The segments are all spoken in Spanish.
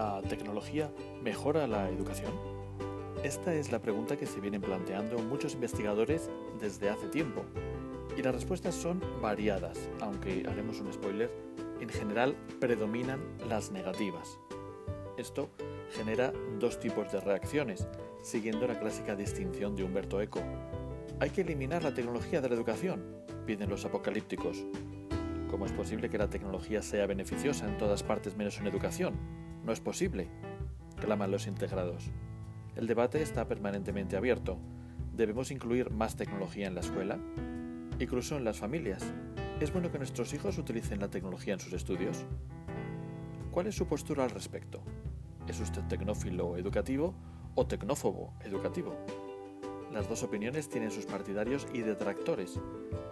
¿La tecnología mejora la educación? Esta es la pregunta que se vienen planteando muchos investigadores desde hace tiempo. Y las respuestas son variadas, aunque haremos un spoiler, en general predominan las negativas. Esto genera dos tipos de reacciones, siguiendo la clásica distinción de Humberto Eco. Hay que eliminar la tecnología de la educación, piden los apocalípticos. ¿Cómo es posible que la tecnología sea beneficiosa en todas partes menos en educación? No es posible, claman los integrados. El debate está permanentemente abierto. ¿Debemos incluir más tecnología en la escuela? Incluso en las familias. ¿Es bueno que nuestros hijos utilicen la tecnología en sus estudios? ¿Cuál es su postura al respecto? ¿Es usted tecnófilo educativo o tecnófobo educativo? Las dos opiniones tienen sus partidarios y detractores,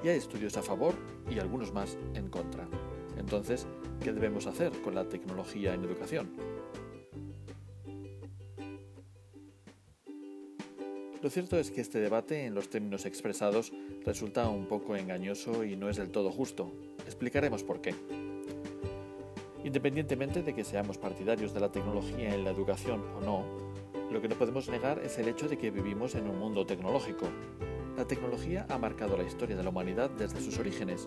y hay estudios a favor y algunos más en contra. Entonces, ¿qué debemos hacer con la tecnología en educación? Lo cierto es que este debate, en los términos expresados, resulta un poco engañoso y no es del todo justo. Explicaremos por qué. Independientemente de que seamos partidarios de la tecnología en la educación o no, lo que no podemos negar es el hecho de que vivimos en un mundo tecnológico. La tecnología ha marcado la historia de la humanidad desde sus orígenes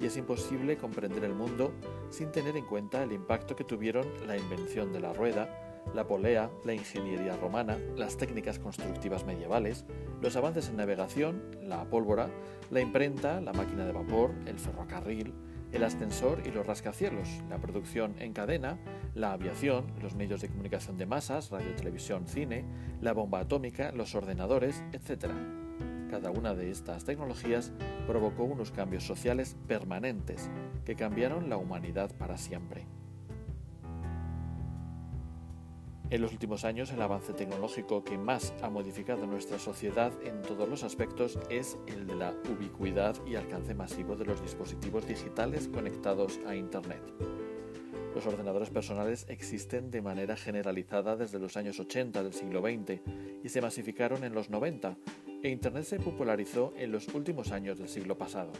y es imposible comprender el mundo sin tener en cuenta el impacto que tuvieron la invención de la rueda, la polea, la ingeniería romana, las técnicas constructivas medievales, los avances en navegación, la pólvora, la imprenta, la máquina de vapor, el ferrocarril, el ascensor y los rascacielos, la producción en cadena, la aviación, los medios de comunicación de masas, radio, televisión, cine, la bomba atómica, los ordenadores, etc. Cada una de estas tecnologías provocó unos cambios sociales permanentes que cambiaron la humanidad para siempre. En los últimos años, el avance tecnológico que más ha modificado nuestra sociedad en todos los aspectos es el de la ubicuidad y alcance masivo de los dispositivos digitales conectados a Internet. Los ordenadores personales existen de manera generalizada desde los años 80 del siglo XX y se masificaron en los 90, e Internet se popularizó en los últimos años del siglo pasado.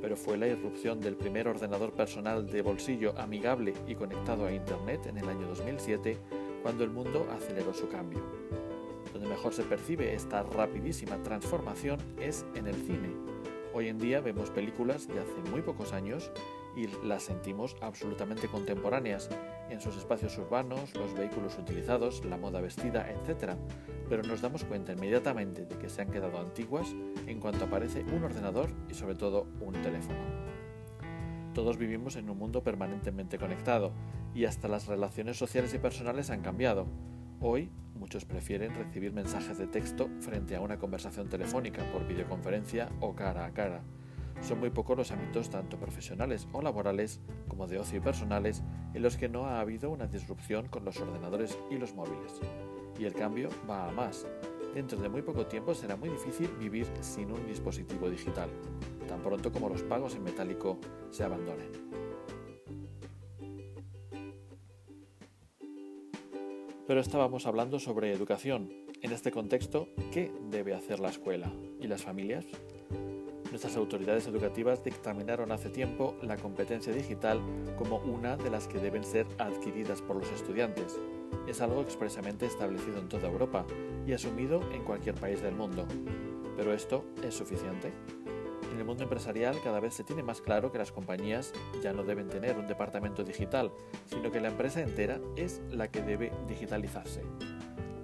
Pero fue la irrupción del primer ordenador personal de bolsillo amigable y conectado a Internet en el año 2007 cuando el mundo aceleró su cambio. Donde mejor se percibe esta rapidísima transformación es en el cine. Hoy en día vemos películas de hace muy pocos años y las sentimos absolutamente contemporáneas en sus espacios urbanos, los vehículos utilizados, la moda vestida, etc. Pero nos damos cuenta inmediatamente de que se han quedado antiguas en cuanto aparece un ordenador y sobre todo un teléfono. Todos vivimos en un mundo permanentemente conectado y hasta las relaciones sociales y personales han cambiado. Hoy muchos prefieren recibir mensajes de texto frente a una conversación telefónica por videoconferencia o cara a cara. Son muy pocos los ámbitos tanto profesionales o laborales como de ocio y personales en los que no ha habido una disrupción con los ordenadores y los móviles. Y el cambio va a más. Dentro de muy poco tiempo será muy difícil vivir sin un dispositivo digital, tan pronto como los pagos en metálico se abandonen. Pero estábamos hablando sobre educación. En este contexto, ¿qué debe hacer la escuela y las familias? Nuestras autoridades educativas dictaminaron hace tiempo la competencia digital como una de las que deben ser adquiridas por los estudiantes. Es algo expresamente establecido en toda Europa y asumido en cualquier país del mundo. ¿Pero esto es suficiente? En el mundo empresarial cada vez se tiene más claro que las compañías ya no deben tener un departamento digital, sino que la empresa entera es la que debe digitalizarse.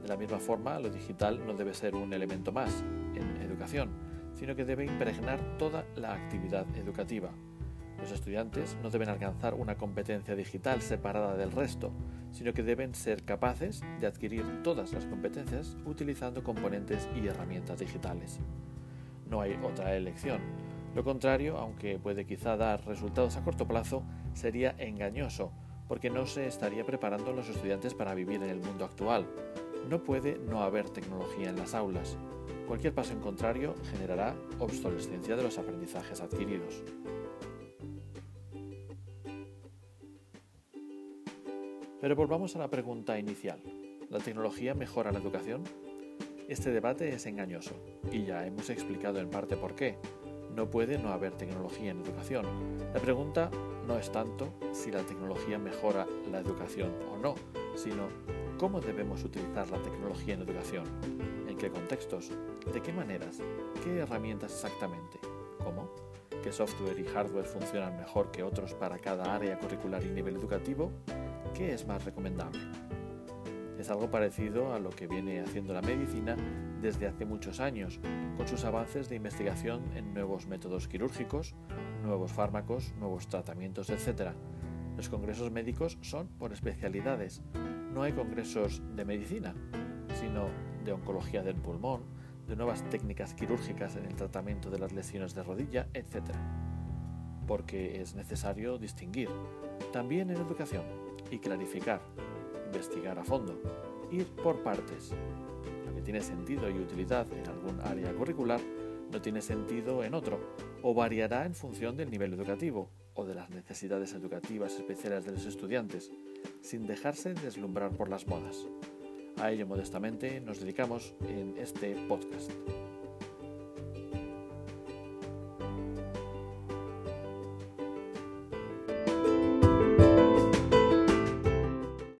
De la misma forma, lo digital no debe ser un elemento más en educación, sino que debe impregnar toda la actividad educativa. Los estudiantes no deben alcanzar una competencia digital separada del resto, sino que deben ser capaces de adquirir todas las competencias utilizando componentes y herramientas digitales. No hay otra elección. Lo contrario, aunque puede quizá dar resultados a corto plazo, sería engañoso, porque no se estaría preparando a los estudiantes para vivir en el mundo actual. No puede no haber tecnología en las aulas. Cualquier paso en contrario generará obsolescencia de los aprendizajes adquiridos. Pero volvamos a la pregunta inicial. ¿La tecnología mejora la educación? Este debate es engañoso y ya hemos explicado en parte por qué. No puede no haber tecnología en educación. La pregunta no es tanto si la tecnología mejora la educación o no, sino cómo debemos utilizar la tecnología en educación, en qué contextos, de qué maneras, qué herramientas exactamente, cómo, qué software y hardware funcionan mejor que otros para cada área curricular y nivel educativo, qué es más recomendable. Es algo parecido a lo que viene haciendo la medicina desde hace muchos años, con sus avances de investigación en nuevos métodos quirúrgicos, nuevos fármacos, nuevos tratamientos, etc. Los congresos médicos son por especialidades. No hay congresos de medicina, sino de oncología del pulmón, de nuevas técnicas quirúrgicas en el tratamiento de las lesiones de rodilla, etc. Porque es necesario distinguir, también en educación, y clarificar investigar a fondo, ir por partes. Lo que tiene sentido y utilidad en algún área curricular no tiene sentido en otro, o variará en función del nivel educativo o de las necesidades educativas especiales de los estudiantes, sin dejarse deslumbrar por las modas. A ello modestamente nos dedicamos en este podcast.